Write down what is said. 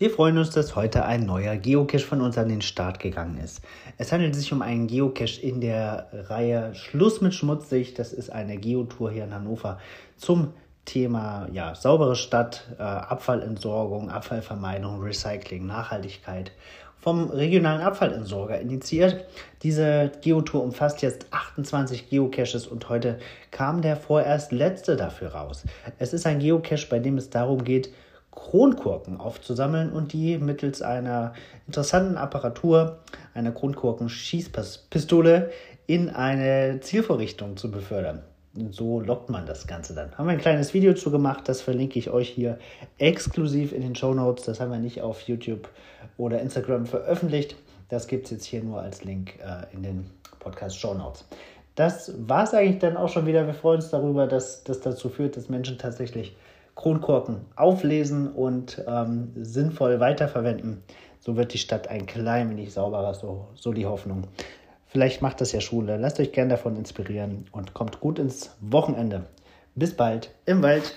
Wir freuen uns, dass heute ein neuer Geocache von uns an den Start gegangen ist. Es handelt sich um einen Geocache in der Reihe Schluss mit Schmutzig. Das ist eine Geotour hier in Hannover zum Thema ja, saubere Stadt, äh, Abfallentsorgung, Abfallvermeidung, Recycling, Nachhaltigkeit vom regionalen Abfallentsorger initiiert. Diese Geotour umfasst jetzt 28 Geocaches und heute kam der vorerst letzte dafür raus. Es ist ein Geocache, bei dem es darum geht, Kronkorken aufzusammeln und die mittels einer interessanten Apparatur, einer Kronkorken-Schießpistole, in eine Zielvorrichtung zu befördern. So lockt man das Ganze dann. Haben wir ein kleines Video zu gemacht, das verlinke ich euch hier exklusiv in den Show Notes. Das haben wir nicht auf YouTube oder Instagram veröffentlicht. Das gibt es jetzt hier nur als Link äh, in den Podcast Show Notes. Das war es eigentlich dann auch schon wieder. Wir freuen uns darüber, dass das dazu führt, dass Menschen tatsächlich Kronkorken auflesen und ähm, sinnvoll weiterverwenden. So wird die Stadt ein klein wenig sauberer, so, so die Hoffnung. Vielleicht macht das ja Schule. Lasst euch gern davon inspirieren und kommt gut ins Wochenende. Bis bald im Wald.